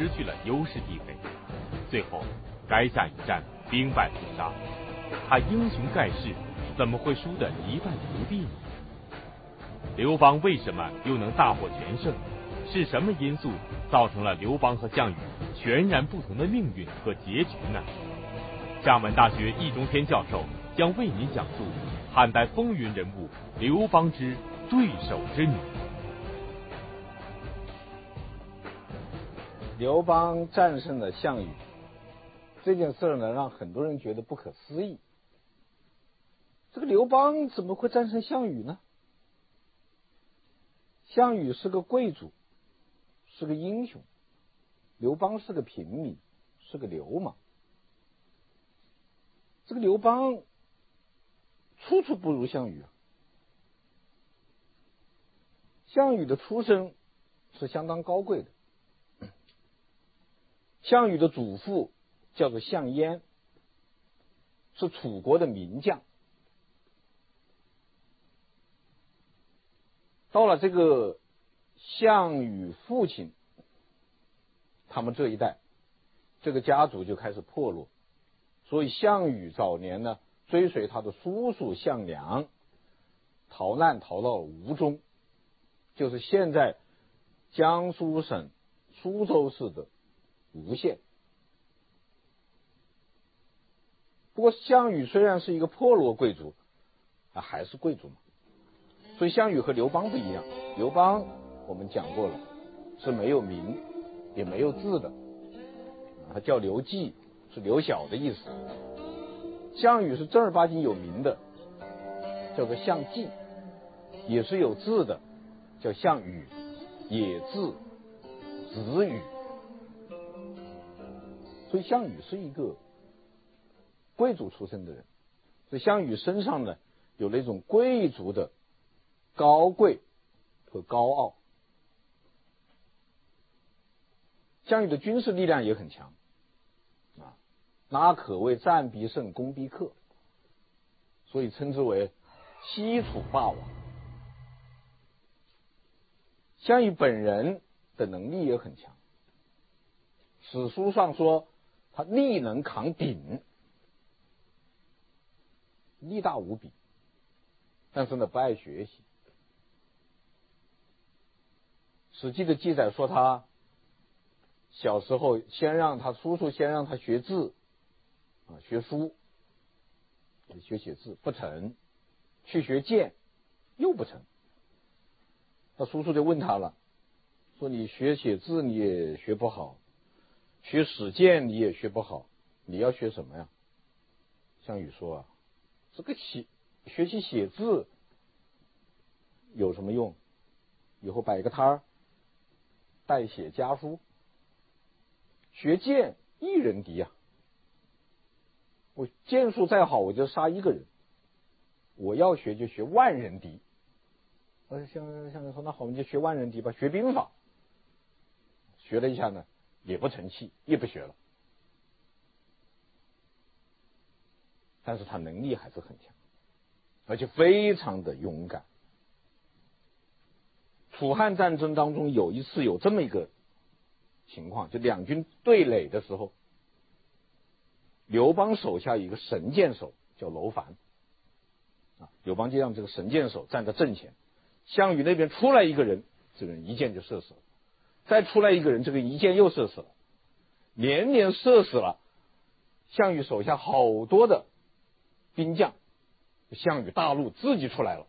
失去了优势地位。最后，垓下一战兵败被杀，他英雄盖世，怎么会输得一败涂地呢？刘邦为什么又能大获全胜？是什么因素造成了刘邦和项羽全然不同的命运和结局呢？厦门大学易中天教授将为您讲述汉代风云人物刘邦之对手之女。刘邦战胜了项羽这件事呢，让很多人觉得不可思议。这个刘邦怎么会战胜项羽呢？项羽是个贵族，是个英雄，刘邦是个平民，是个流氓。这个刘邦处处不如项羽啊。项羽的出身是相当高贵的。项羽的祖父叫做项燕，是楚国的名将。到了这个项羽父亲，他们这一代，这个家族就开始破落。所以项羽早年呢，追随他的叔叔项梁，逃难逃到了吴中，就是现在江苏省苏州市的无限。不过项羽虽然是一个破落贵族，啊，还是贵族嘛。所以项羽和刘邦不一样，刘邦我们讲过了，是没有名也没有字的，他叫刘季，是刘晓的意思。项羽是正儿八经有名的，叫做项季，也是有字的，叫项羽，也字子羽。所以项羽是一个贵族出身的人，所以项羽身上呢有那种贵族的。高贵和高傲，项羽的军事力量也很强啊，那可谓战必胜，攻必克，所以称之为西楚霸王。项羽本人的能力也很强，史书上说他力能扛鼎，力大无比，但是呢不爱学习。《史记》的记载说，他小时候先让他叔叔先让他学字，啊，学书，学写字不成，去学剑又不成。他叔叔就问他了，说：“你学写字你也学不好，学史剑你也学不好，你要学什么呀？”项羽说：“啊，这个写学习写字有什么用？以后摆个摊儿。”代写家书，学剑一人敌啊！我剑术再好，我就杀一个人。我要学就学万人敌。呃，像像说那好，我们就学万人敌吧，学兵法。学了一下呢，也不成器，也不学了。但是他能力还是很强，而且非常的勇敢。楚汉战争当中有一次有这么一个情况，就两军对垒的时候，刘邦手下有一个神箭手叫楼烦，啊，刘邦就让这个神箭手站在阵前，项羽那边出来一个人，这个人一箭就射死了，再出来一个人，这个一箭又射死了，连连射死了项羽手下好多的兵将，项羽大怒，自己出来了。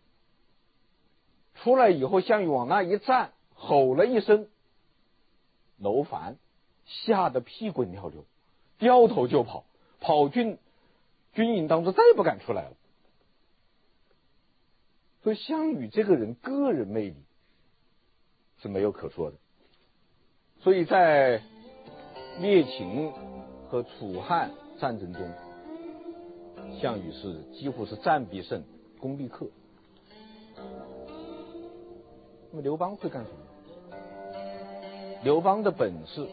出来以后，项羽往那一站，吼了一声，楼烦吓得屁滚尿流，掉头就跑，跑进军营当中，再也不敢出来了。所以项羽这个人个人魅力是没有可说的。所以在灭秦和楚汉战争中，项羽是几乎是战必胜，攻必克。那么刘邦会干什么？刘邦的本事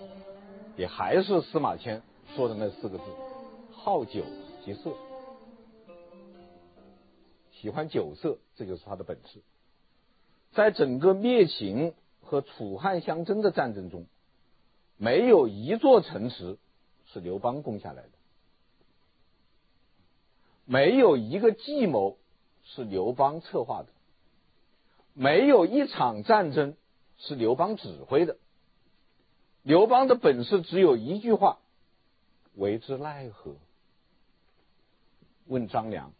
也还是司马迁说的那四个字：好酒及色，喜欢酒色，这就是他的本事。在整个灭秦和楚汉相争的战争中，没有一座城池是刘邦攻下来的，没有一个计谋是刘邦策划的，没有一场战争是刘邦指挥的。刘邦的本事只有一句话：为之奈何？问张良，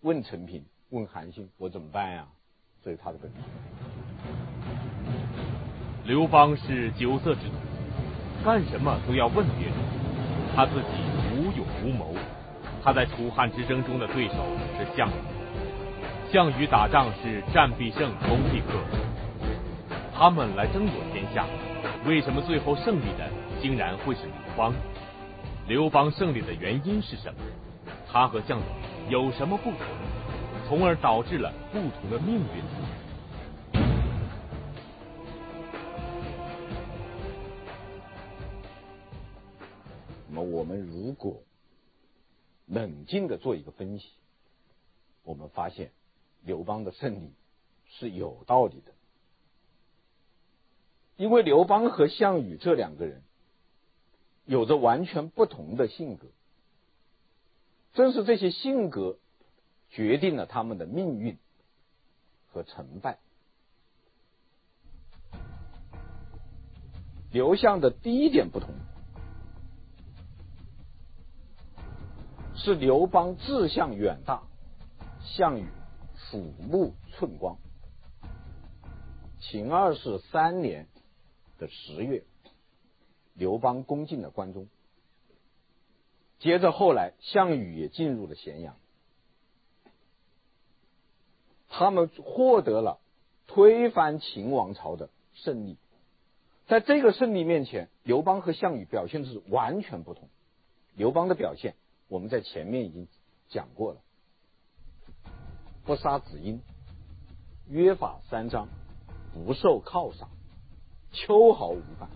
问陈平，问韩信，我怎么办呀？这是他的本事。刘邦是酒色之徒，干什么都要问别人，他自己无勇无谋。他在楚汉之争中的对手是项羽，项羽打仗是战必胜，攻必克。他们来争夺天下。为什么最后胜利的竟然会是刘邦？刘邦胜利的原因是什么？他和项羽有什么不同，从而导致了不同的命运？那么，我们如果冷静的做一个分析，我们发现刘邦的胜利是有道理的。因为刘邦和项羽这两个人有着完全不同的性格，正是这些性格决定了他们的命运和成败。刘项的第一点不同是刘邦志向远大，项羽鼠目寸光。秦二世三年。的十月，刘邦攻进了关中。接着后来，项羽也进入了咸阳。他们获得了推翻秦王朝的胜利。在这个胜利面前，刘邦和项羽表现的是完全不同。刘邦的表现，我们在前面已经讲过了：不杀子婴，约法三章，不受犒赏。秋毫无犯，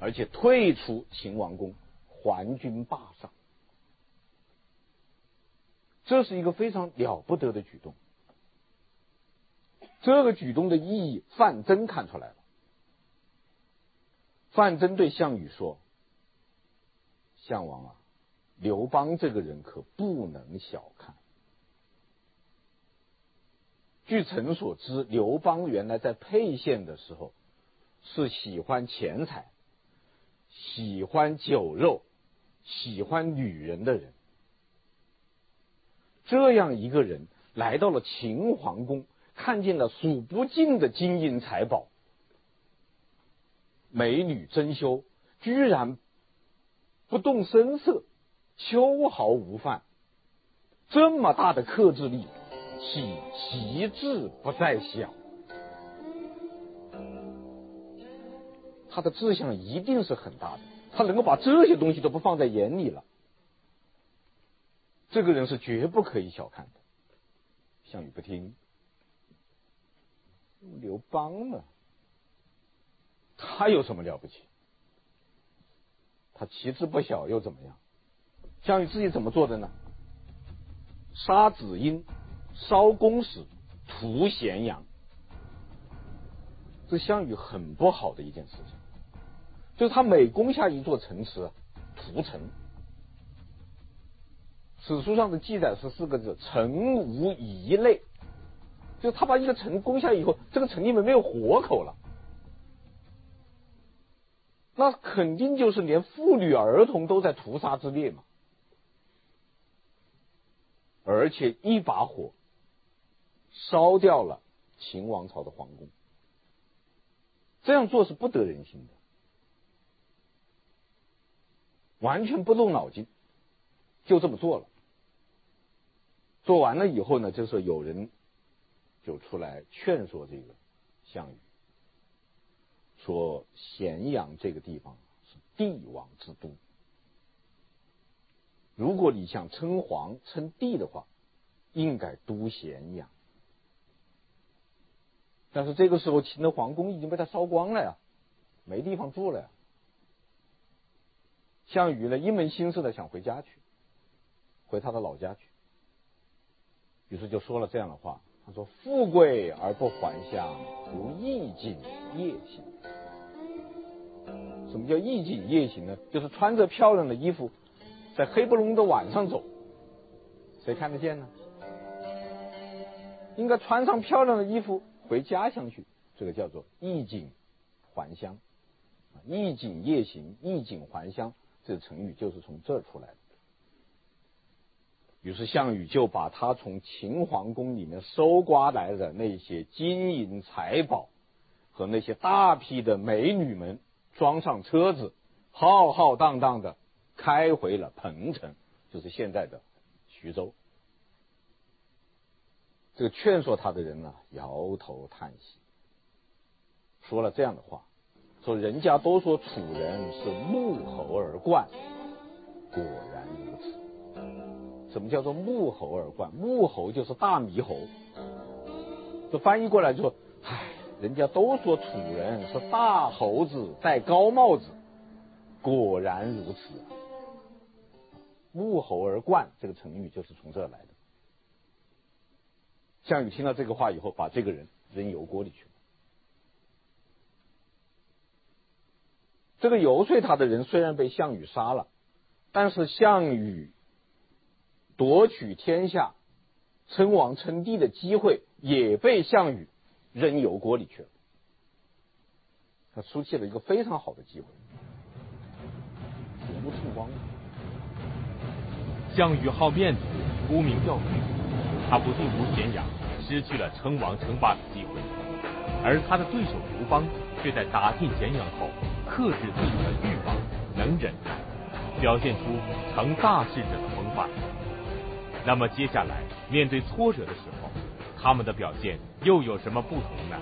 而且退出秦王宫，还军霸上，这是一个非常了不得的举动。这个举动的意义，范增看出来了。范增对项羽说：“项王啊，刘邦这个人可不能小看。”据臣所知，刘邦原来在沛县的时候是喜欢钱财、喜欢酒肉、喜欢女人的人。这样一个人来到了秦皇宫，看见了数不尽的金银财宝、美女珍馐，居然不动声色、秋毫无犯，这么大的克制力。其旗帜不在小，他的志向一定是很大的，他能够把这些东西都不放在眼里了，这个人是绝不可以小看的。项羽不听，刘邦呢？他有什么了不起？他旗帜不小又怎么样？项羽自己怎么做的呢？杀子婴。烧宫室，屠咸阳，这项羽很不好的一件事情，就是他每攻下一座城池，屠城。史书上的记载是四个字：城无一类。就他把一个城攻下以后，这个城里面没有活口了，那肯定就是连妇女儿童都在屠杀之列嘛，而且一把火。烧掉了秦王朝的皇宫，这样做是不得人心的，完全不动脑筋，就这么做了。做完了以后呢，就是有人就出来劝说这个项羽，说咸阳这个地方是帝王之都，如果你想称皇称帝的话，应该都咸阳。但是这个时候，秦的皇宫已经被他烧光了呀，没地方住了呀。项羽呢，一门心思的想回家去，回他的老家去。于是就说了这样的话：“他说，富贵而不还乡，不义尽夜行。”什么叫衣锦夜行呢？就是穿着漂亮的衣服，在黑不隆的晚上走，谁看得见呢？应该穿上漂亮的衣服回家乡去，这个叫做衣锦还乡。衣锦夜行，衣锦还乡，这个成语就是从这儿出来的。于是项羽就把他从秦皇宫里面搜刮来的那些金银财宝和那些大批的美女们装上车子，浩浩荡荡的开回了彭城，就是现在的徐州。这个劝说他的人呢，摇头叹息，说了这样的话：说人家都说楚人是穆侯而冠，果然如此。什么叫做穆侯而冠？穆侯就是大猕猴。这翻译过来就说：唉，人家都说楚人是大猴子戴高帽子，果然如此。穆侯而冠这个成语就是从这来的。项羽听到这个话以后，把这个人扔油锅里去了。这个游说他的人虽然被项羽杀了，但是项羽。夺取天下、称王称帝的机会也被项羽扔油锅里去了。他失去了一个非常好的机会，无称王。项羽好面子，沽名钓誉，他不进入咸阳，失去了称王称霸的机会；而他的对手刘邦却在打进咸阳后，克制自己的欲望，能忍耐，表现出成大事者的风范。那么接下来面对挫折的时候，他们的表现又有什么不同呢？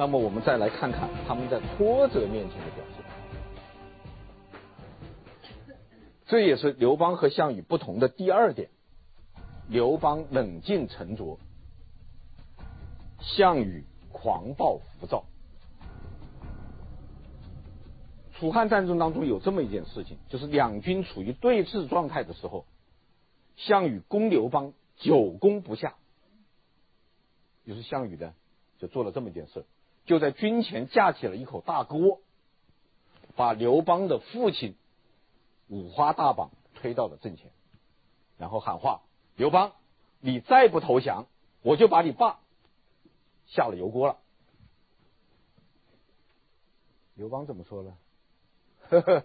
那么我们再来看看他们在挫折面前的表现。这也是刘邦和项羽不同的第二点。刘邦冷静沉着，项羽狂暴浮躁。楚汉战争当中有这么一件事情，就是两军处于对峙状态的时候，项羽攻刘邦久攻不下，于是项羽呢就做了这么一件事，就在军前架起了一口大锅，把刘邦的父亲五花大绑推到了阵前，然后喊话：“刘邦，你再不投降，我就把你爸下了油锅了。”刘邦怎么说呢？呵呵，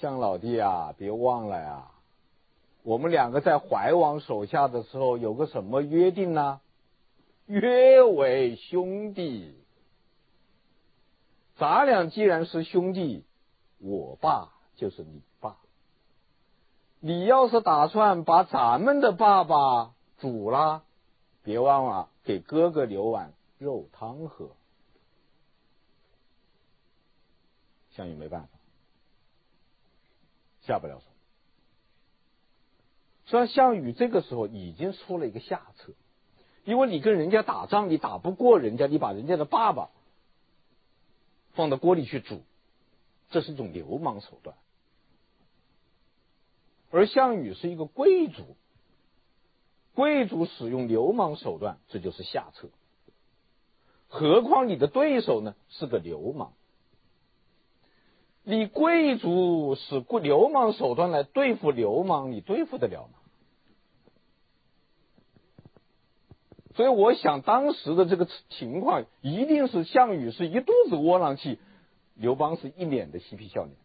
项老弟啊，别忘了呀，我们两个在怀王手下的时候有个什么约定呢？约为兄弟。咱俩既然是兄弟，我爸就是你爸。你要是打算把咱们的爸爸煮了，别忘了给哥哥留碗肉汤喝。项羽没办法，下不了手。虽然项羽这个时候已经出了一个下策，因为你跟人家打仗，你打不过人家，你把人家的爸爸放到锅里去煮，这是一种流氓手段。而项羽是一个贵族，贵族使用流氓手段，这就是下策。何况你的对手呢，是个流氓。你贵族使流氓手段来对付流氓，你对付得了吗？所以我想当时的这个情况，一定是项羽是一肚子窝囊气，刘邦是一脸的嬉皮笑脸。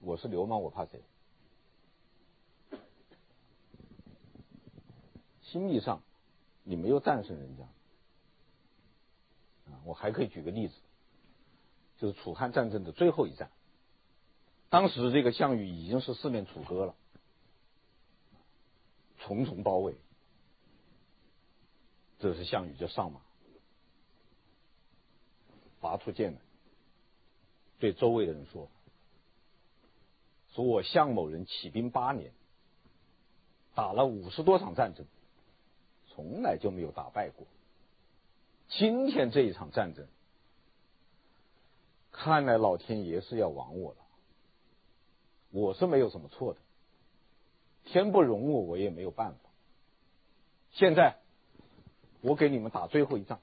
我是流氓，我怕谁？心理上你没有战胜人家啊！我还可以举个例子。就是楚汉战争的最后一战，当时这个项羽已经是四面楚歌了，重重包围。这时项羽就上马，拔出剑来，对周围的人说：“说我项某人起兵八年，打了五十多场战争，从来就没有打败过。今天这一场战争。”看来老天爷是要亡我了，我是没有什么错的，天不容我，我也没有办法。现在我给你们打最后一仗，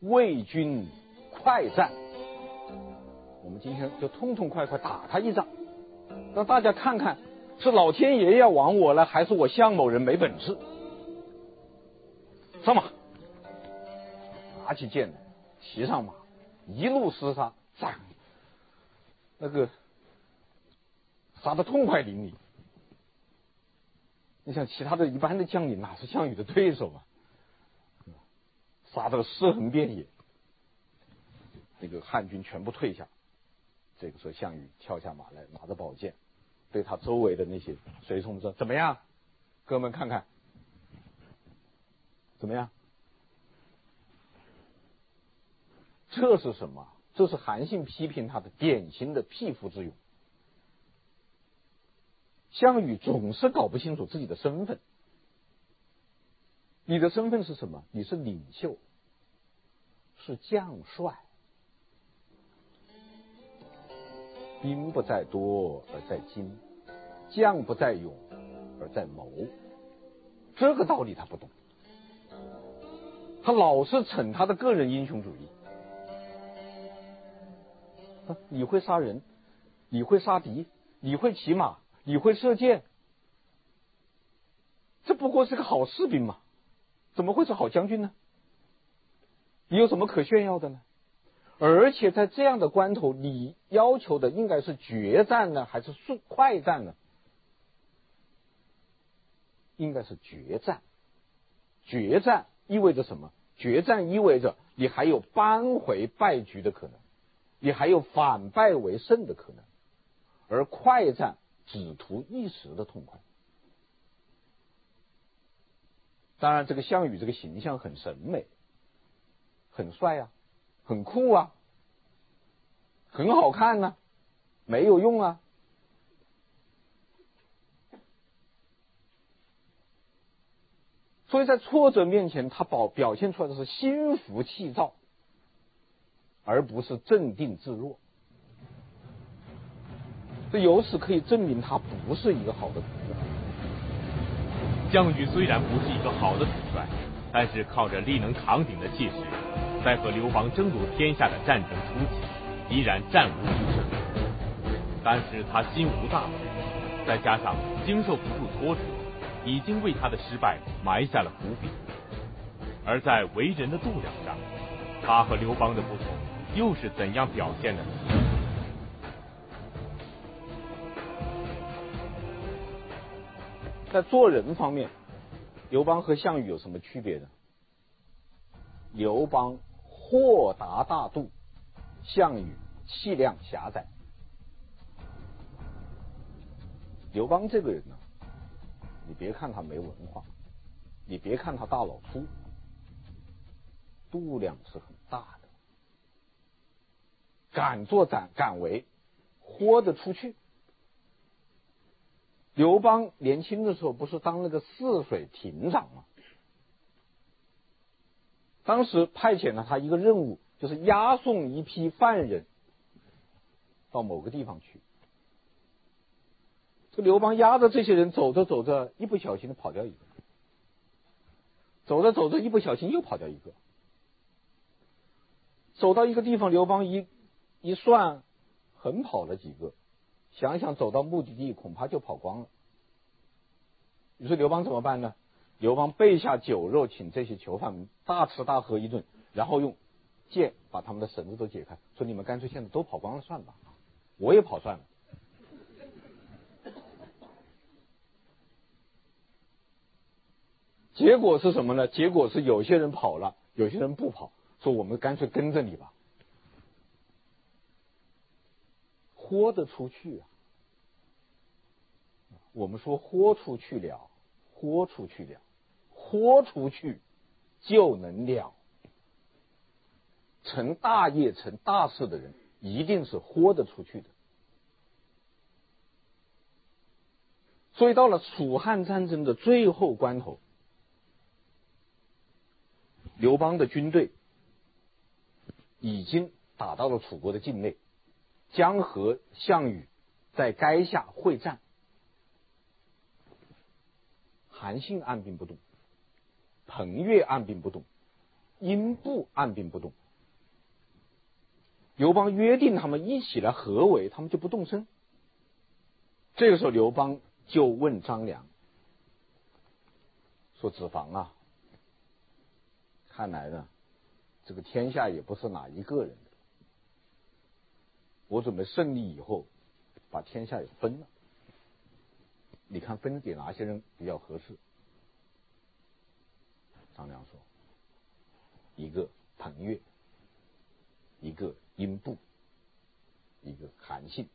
魏军快战。我们今天就痛痛快快打他一仗，让大家看看是老天爷要亡我了，还是我项某人没本事。上马，拿起剑来，骑上马，一路厮杀，战，那个杀得痛快淋漓。你像其他的一般的将领，哪是项羽的对手啊？杀的尸横遍野，那个汉军全部退下。这个时候，项羽跳下马来，拿着宝剑，对他周围的那些随从说：“怎么样，哥们，看看，怎么样？这是什么？这是韩信批评他的典型的匹夫之勇。项羽总是搞不清楚自己的身份。你的身份是什么？你是领袖，是将帅。”兵不在多而在精，将不在勇而在谋。这个道理他不懂，他老是逞他的个人英雄主义。你会杀人，你会杀敌，你会骑马，你会射箭，这不过是个好士兵嘛？怎么会是好将军呢？你有什么可炫耀的呢？而且在这样的关头，你要求的应该是决战呢，还是速快战呢？应该是决战。决战意味着什么？决战意味着你还有扳回败局的可能，你还有反败为胜的可能。而快战只图一时的痛快。当然，这个项羽这个形象很审美，很帅、啊。很酷啊，很好看呢、啊，没有用啊。所以在挫折面前，他表表现出来的是心浮气躁，而不是镇定自若。这由此可以证明他不是一个好的主帅。项羽虽然不是一个好的主帅，但是靠着力能扛鼎的气势。在和刘邦争夺天下的战争初期，依然战无不胜。但是他心无大志，再加上经受不住挫折，已经为他的失败埋下了伏笔。而在为人的度量上，他和刘邦的不同又是怎样表现的呢？在做人方面，刘邦和项羽有什么区别呢？刘邦。豁达大度，项羽气量狭窄。刘邦这个人呢，你别看他没文化，你别看他大老粗，度量是很大的，敢作敢敢为，豁得出去。刘邦年轻的时候不是当那个泗水亭长吗？当时派遣了他一个任务，就是押送一批犯人到某个地方去。这刘邦押着这些人走着走着，一不小心的跑掉一个；走着走着，一不小心又跑掉一个。走到一个地方，刘邦一一算，横跑了几个，想想走到目的地恐怕就跑光了。于是刘邦怎么办呢？刘邦备下酒肉，请这些囚犯们大吃大喝一顿，然后用剑把他们的绳子都解开，说：“你们干脆现在都跑光了算了，我也跑算了。”结果是什么呢？结果是有些人跑了，有些人不跑，说：“我们干脆跟着你吧。”豁得出去啊！我们说豁出去了，豁出去了。豁出去就能了，成大业、成大事的人，一定是豁得出去的。所以到了楚汉战争的最后关头，刘邦的军队已经打到了楚国的境内，将和项羽在垓下会战。韩信按兵不动，彭越按兵不动，英布按兵不动。刘邦约定他们一起来合围，他们就不动身。这个时候，刘邦就问张良说：“子房啊，看来呢，这个天下也不是哪一个人的。我准备胜利以后，把天下也分了。你看分给哪些人比较合适？”张良说：“一个彭越，一个。”英布，一个韩信，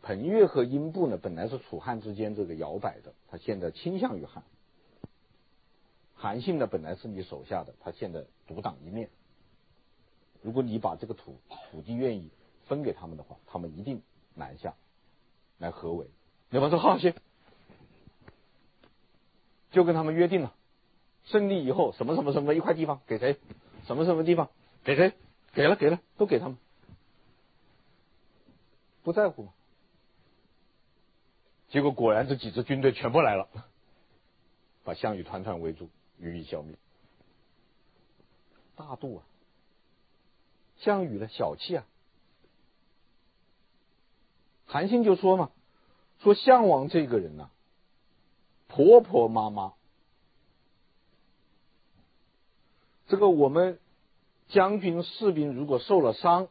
彭越和英布呢，本来是楚汉之间这个摇摆的，他现在倾向于汉。韩信呢，本来是你手下的，他现在独当一面。如果你把这个土土地愿意分给他们的话，他们一定南下来合围。刘邦说好行，就跟他们约定了，胜利以后什么什么什么一块地方给谁，什么什么地方。给谁？给了，给了，都给他们，不在乎。结果果然这几支军队全部来了，把项羽团团围住，予以消灭。大度啊！项羽的小气啊！韩信就说嘛，说项王这个人呐、啊，婆婆妈妈，这个我们。将军士兵如果受了伤，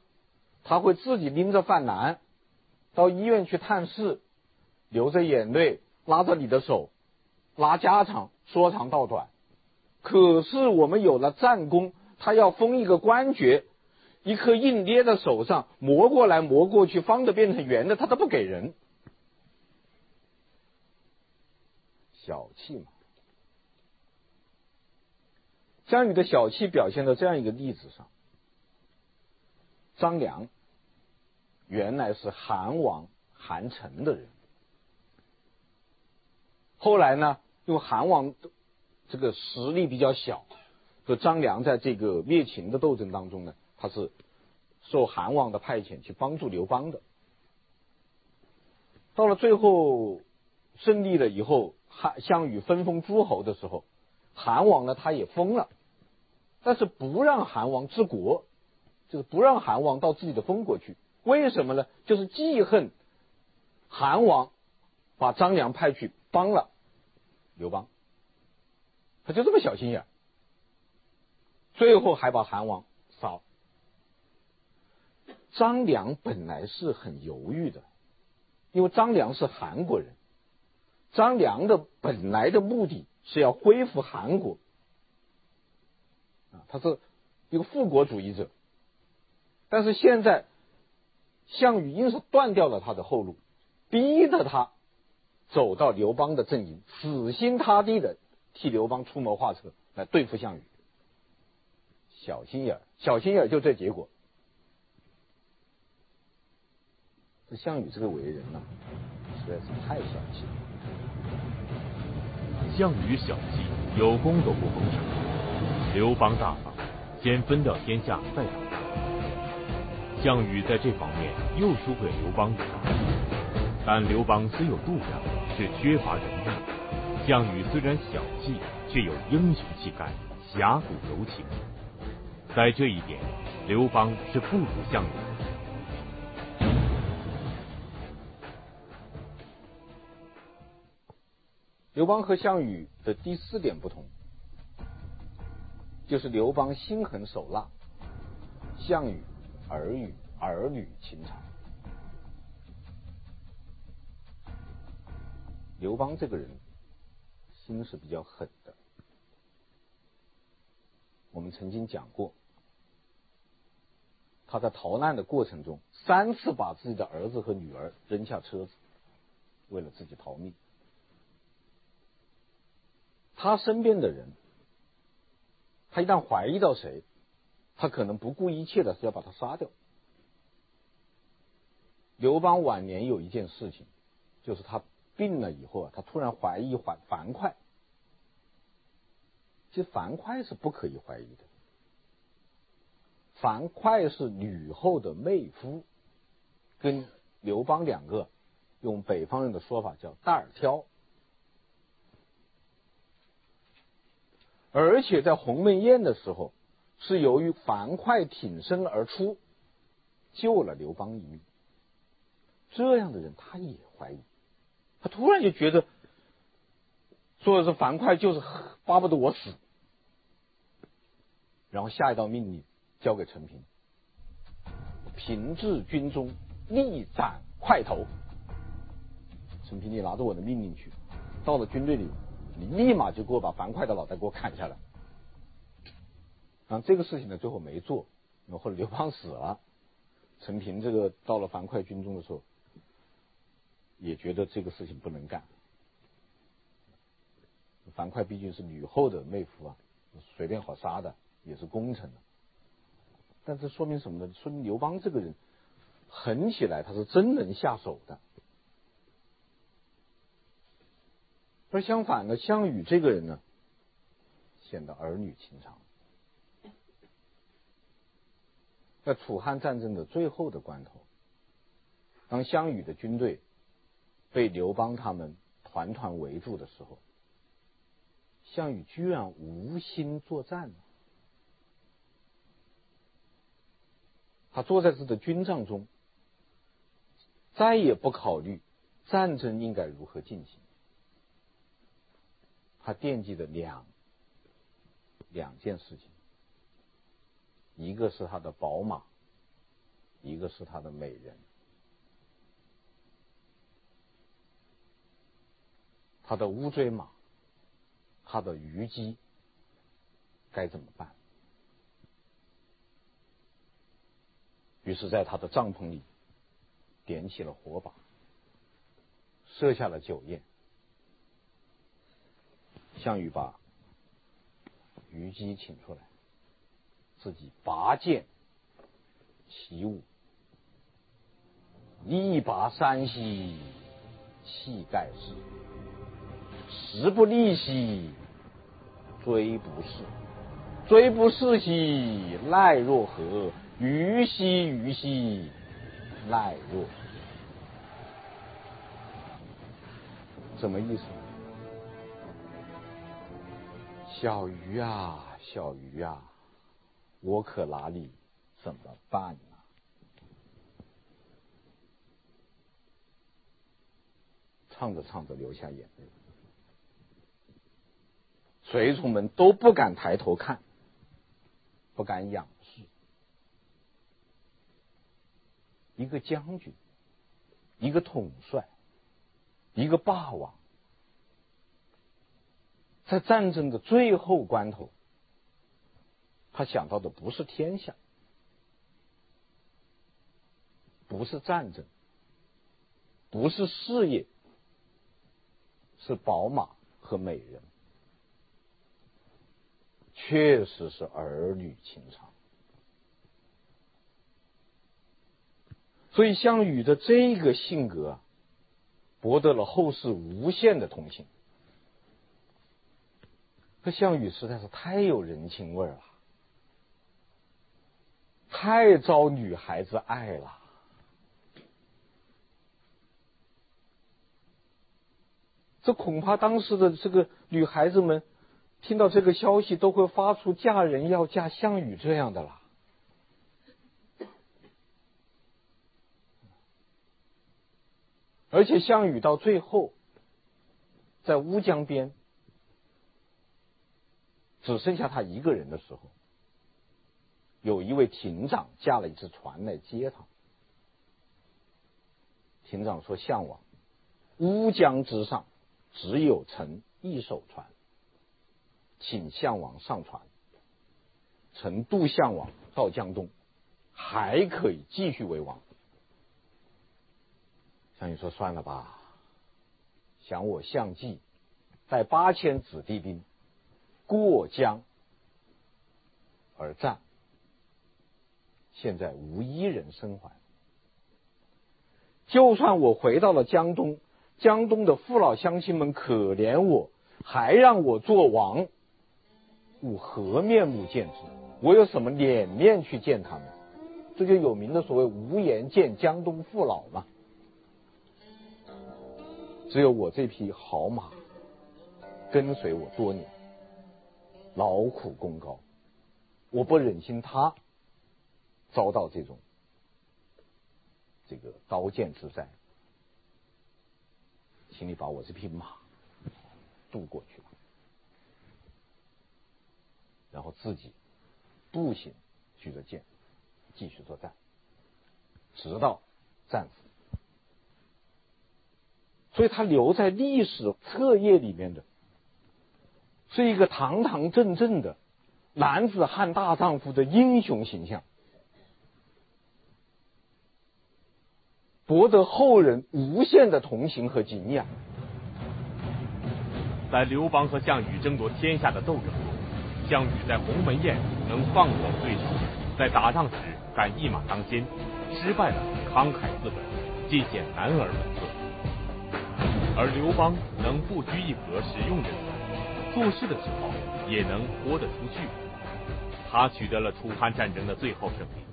他会自己拎着饭篮到医院去探视，流着眼泪，拉着你的手，拉家常，说长道短。可是我们有了战功，他要封一个官爵，一颗硬捏在手上，磨过来磨过去，方的变成圆的，他都不给人，小气嘛。项羽的小气表现在这样一个例子上：张良原来是韩王韩成的人，后来呢，因为韩王这个实力比较小，和张良在这个灭秦的斗争当中呢，他是受韩王的派遣去帮助刘邦的。到了最后胜利了以后，汉项羽分封诸侯的时候，韩王呢，他也封了。但是不让韩王治国，就是不让韩王到自己的封国去。为什么呢？就是记恨韩王把张良派去帮了刘邦，他就这么小心眼，最后还把韩王。张良本来是很犹豫的，因为张良是韩国人，张良的本来的目的是要恢复韩国。他是一个复国主义者，但是现在项羽硬是断掉了他的后路，逼着他走到刘邦的阵营，死心塌地的替刘邦出谋划策来对付项羽。小心眼儿，小心眼儿就这结果。这项羽这个为人呐、实在是太小气了。项羽小气，有功都不封赏。刘邦大方，先分掉天下再打。项羽在这方面又输给刘邦一大。但刘邦虽有度量，却缺乏仁义。项羽虽然小气，却有英雄气概，侠骨柔情。在这一点，刘邦是不如项羽的刘邦和项羽的第四点不同。就是刘邦心狠手辣，项羽儿女儿女情长。刘邦这个人心是比较狠的，我们曾经讲过，他在逃难的过程中三次把自己的儿子和女儿扔下车子，为了自己逃命。他身边的人。他一旦怀疑到谁，他可能不顾一切的是要把他杀掉。刘邦晚年有一件事情，就是他病了以后啊，他突然怀疑樊樊哙。其实樊哙是不可以怀疑的，樊哙是吕后的妹夫，跟刘邦两个用北方人的说法叫“担儿挑”，而且在鸿门宴的时候，是由于樊哙挺身而出，救了刘邦一命。这样的人，他也怀疑，他突然就觉得，说的是樊哙就是巴不得我死，然后下一道命令交给陈平，平治军中，立斩快头。陈平，你拿着我的命令去，到了军队里，你立马就给我把樊哙的脑袋给我砍下来。啊，这个事情呢，最后没做，然后刘邦死了，陈平这个到了樊哙军中的时候，也觉得这个事情不能干。樊哙毕竟是吕后的妹夫啊，随便好杀的，也是功臣。但这说明什么呢？说明刘邦这个人狠起来，他是真能下手的。而相反呢，项羽这个人呢，显得儿女情长。在楚汉战争的最后的关头，当项羽的军队被刘邦他们团团围住的时候，项羽居然无心作战。他坐在自己的军帐中，再也不考虑战争应该如何进行。他惦记的两两件事情，一个是他的宝马，一个是他的美人。他的乌骓马，他的虞姬，该怎么办？于是，在他的帐篷里点起了火把，设下了酒宴。项羽把虞姬请出来，自己拔剑起舞，力拔山兮气盖世，时不利兮騅不逝，騅不逝兮奈若何？虞兮虞兮奈若，什么意思？小鱼啊，小鱼啊，我可拿你怎么办呢？唱着唱着流下眼泪，随从们都不敢抬头看，不敢仰视。一个将军，一个统帅，一个霸王。在战争的最后关头，他想到的不是天下，不是战争，不是事业，是宝马和美人，确实是儿女情长。所以项羽的这个性格，博得了后世无限的同情。这项羽实在是太有人情味了，太招女孩子爱了。这恐怕当时的这个女孩子们听到这个消息，都会发出嫁人要嫁项羽这样的啦。而且项羽到最后，在乌江边。只剩下他一个人的时候，有一位亭长驾了一只船来接他。亭长说：“项王，乌江之上只有臣一艘船，请项王上船，臣渡项王到江东，还可以继续为王。”项羽说：“算了吧，想我项季带八千子弟兵。”过江而战，现在无一人生还。就算我回到了江东，江东的父老乡亲们可怜我，还让我做王，吾何面目见之？我有什么脸面去见他们？这就有名的所谓“无颜见江东父老”嘛。只有我这匹好马跟随我多年。劳苦功高，我不忍心他遭到这种这个刀剑之灾，请你把我这匹马渡过去。吧，然后自己步行举着剑继续作战，直到战死。所以他留在历史册页里面的，是一个堂堂正正的男子汉大丈夫的英雄形象，博得后人无限的同情和敬仰。在刘邦和项羽争夺天下的斗争中，项羽在鸿门宴能放过对手，在打仗时敢一马当先，失败了慷慨自刎，尽显男儿本色。而刘邦能不拘一格使用人做事的时候也能豁得出去。他取得了楚汉战争的最后胜利。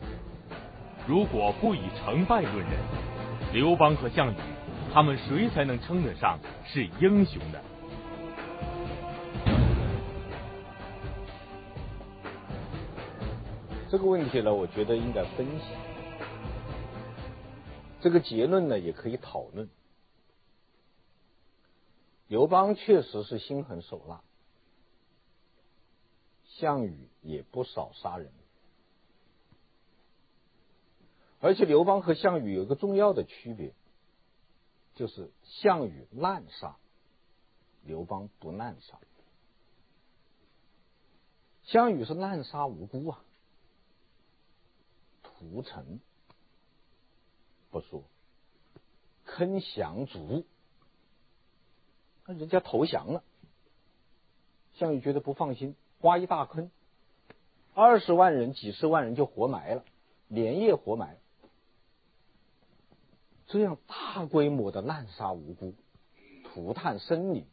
如果不以成败论人，刘邦和项羽，他们谁才能称得上是英雄呢？这个问题呢，我觉得应该分析。这个结论呢，也可以讨论。刘邦确实是心狠手辣，项羽也不少杀人，而且刘邦和项羽有一个重要的区别，就是项羽滥杀，刘邦不滥杀。项羽是滥杀无辜啊，屠城不说，坑降卒。那人家投降了，项羽觉得不放心，挖一大坑，二十万人、几十万人就活埋了，连夜活埋。这样大规模的滥杀无辜、涂炭生灵，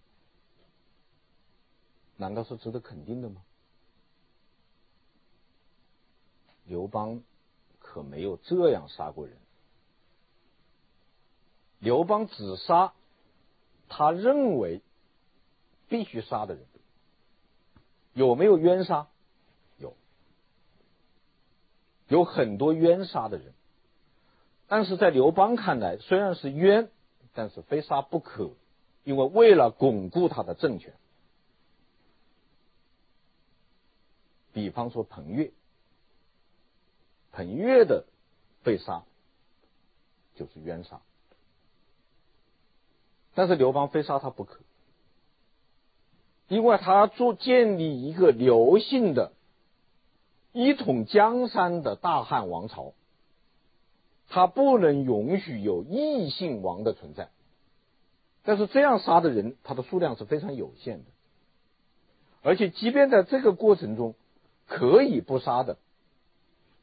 难道是值得肯定的吗？刘邦可没有这样杀过人，刘邦只杀。他认为必须杀的人，有没有冤杀？有，有很多冤杀的人。但是在刘邦看来，虽然是冤，但是非杀不可，因为为了巩固他的政权。比方说彭越，彭越的被杀就是冤杀。但是刘邦非杀他不可，因为他做建立一个刘姓的一统江山的大汉王朝，他不能允许有异姓王的存在。但是这样杀的人，他的数量是非常有限的，而且即便在这个过程中可以不杀的，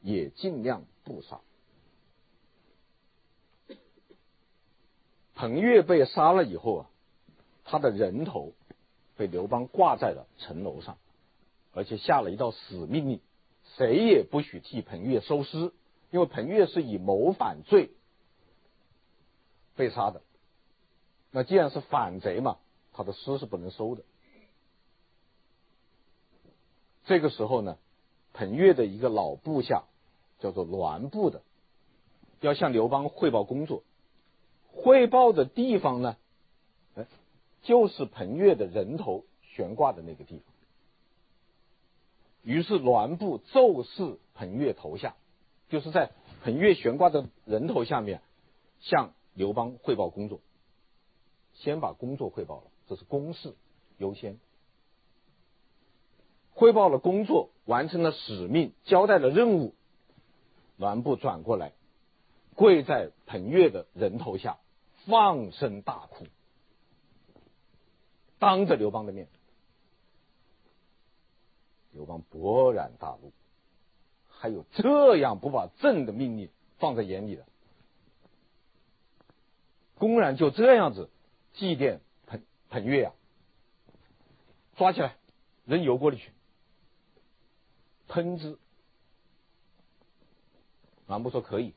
也尽量不杀。彭越被杀了以后啊，他的人头被刘邦挂在了城楼上，而且下了一道死命令，谁也不许替彭越收尸，因为彭越是以谋反罪被杀的。那既然是反贼嘛，他的尸是不能收的。这个时候呢，彭越的一个老部下叫做栾部的，要向刘邦汇报工作。汇报的地方呢，就是彭越的人头悬挂的那个地方。于是栾布奏事彭越头下，就是在彭越悬挂的人头下面，向刘邦汇报工作。先把工作汇报了，这是公事优先。汇报了工作，完成了使命，交代了任务，栾布转过来，跪在彭越的人头下。放声大哭，当着刘邦的面，刘邦勃然大怒，还有这样不把朕的命令放在眼里的，公然就这样子祭奠彭彭越、啊，抓起来扔油锅里去，喷之。南部说可以，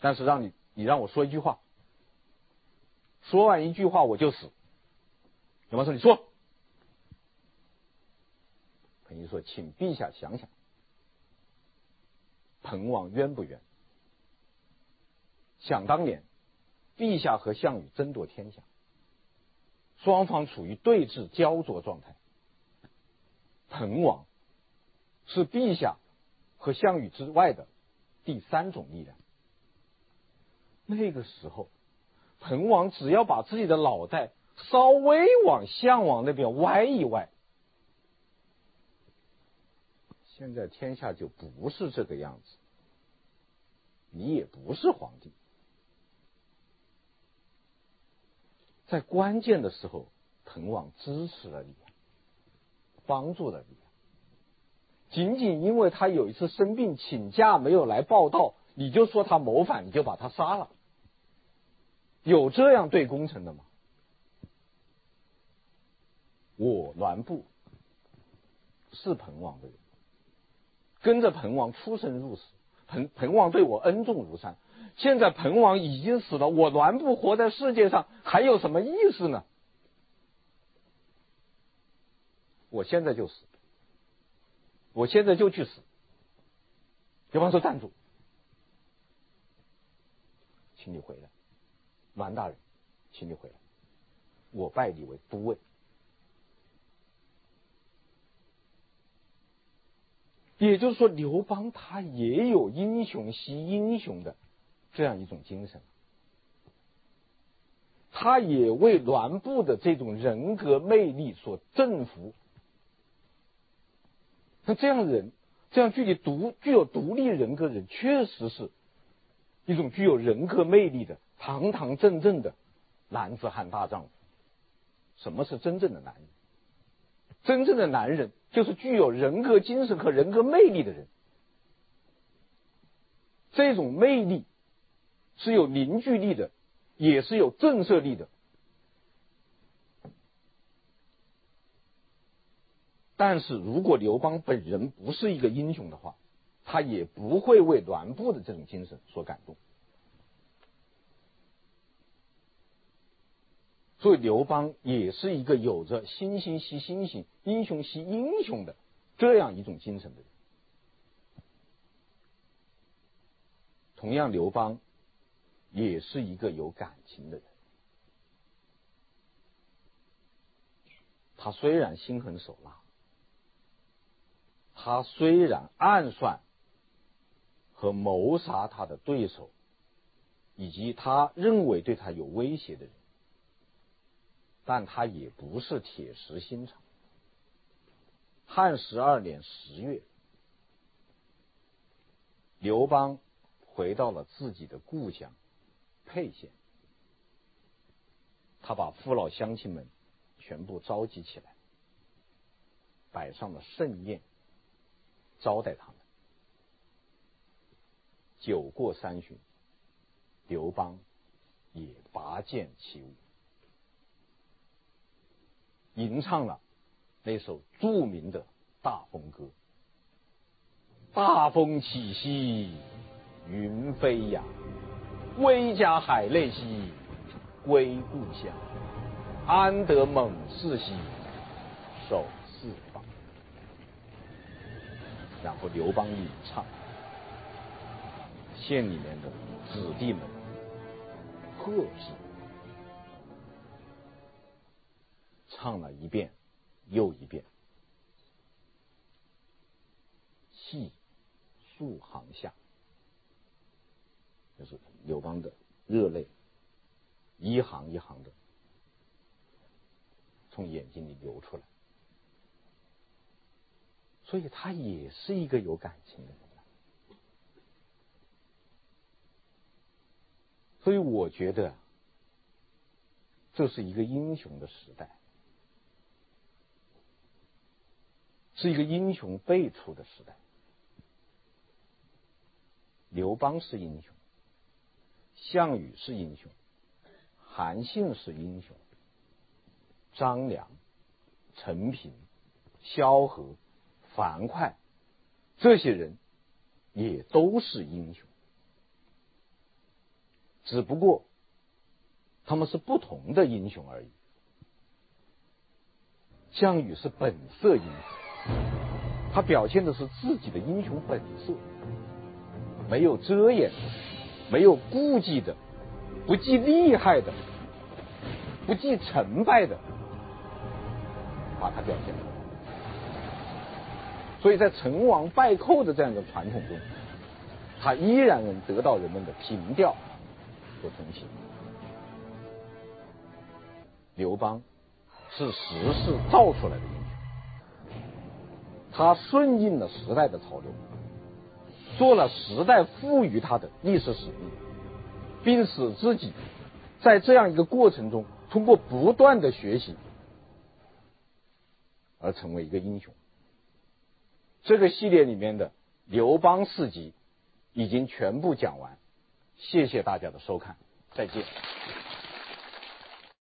但是让你你让我说一句话。说完一句话我就死。刘邦说：“你说。”说：“请陛下想想，彭王冤不冤？想当年，陛下和项羽争夺天下，双方处于对峙焦灼状态。彭王是陛下和项羽之外的第三种力量。那个时候，彭王只要把自己的脑袋稍微往项王那边歪一歪。”现在天下就不是这个样子，你也不是皇帝，在关键的时候，彭王支持了你，帮助了你，仅仅因为他有一次生病请假没有来报到，你就说他谋反，你就把他杀了，有这样对功臣的吗？我栾布是彭王的人。跟着彭王出生入死，彭彭王对我恩重如山。现在彭王已经死了，我栾布活在世界上还有什么意思呢？我现在就死，我现在就去死。刘邦说：“站住，请你回来，栾大人，请你回来，我拜你为都尉。”也就是说，刘邦他也有英雄惜英雄的这样一种精神，他也为栾布的这种人格魅力所征服。那这样人，这样具体独具有独立人格的人，确实是一种具有人格魅力的堂堂正正的男子汉大丈夫。什么是真正的男人？真正的男人。就是具有人格精神和人格魅力的人，这种魅力是有凝聚力的，也是有震慑力的。但是如果刘邦本人不是一个英雄的话，他也不会为栾布的这种精神所感动。所以刘邦也是一个有着惺惺惜猩猩、英雄惜英雄的这样一种精神的人。同样，刘邦也是一个有感情的人。他虽然心狠手辣，他虽然暗算和谋杀他的对手，以及他认为对他有威胁的人。但他也不是铁石心肠。汉十二年十月，刘邦回到了自己的故乡沛县，他把父老乡亲们全部召集起来，摆上了盛宴，招待他们。酒过三巡，刘邦也拔剑起舞。吟唱了那首著名的大风歌：“大风起兮云飞扬，威加海内兮归故乡。安得猛士兮守四方。”然后刘邦吟唱，县里面的子弟们喝止。唱了一遍又一遍，泣数行下，就是刘邦的热泪，一行一行的从眼睛里流出来，所以他也是一个有感情的人。所以我觉得这是一个英雄的时代。是一个英雄辈出的时代。刘邦是英雄，项羽是英雄，韩信是英雄，张良、陈平、萧何、樊哙这些人也都是英雄，只不过他们是不同的英雄而已。项羽是本色英雄。他表现的是自己的英雄本色，没有遮掩的，没有顾忌的，不计利害的，不计成败的，把他表现出来。所以在成王败寇的这样一个传统中，他依然能得到人们的凭吊和同情。刘邦是时势造出来的，他顺应了时代的潮流，做了时代赋予他的历史使命，并使自己在这样一个过程中，通过不断的学习而成为一个英雄。这个系列里面的刘邦事迹已经全部讲完，谢谢大家的收看，再见。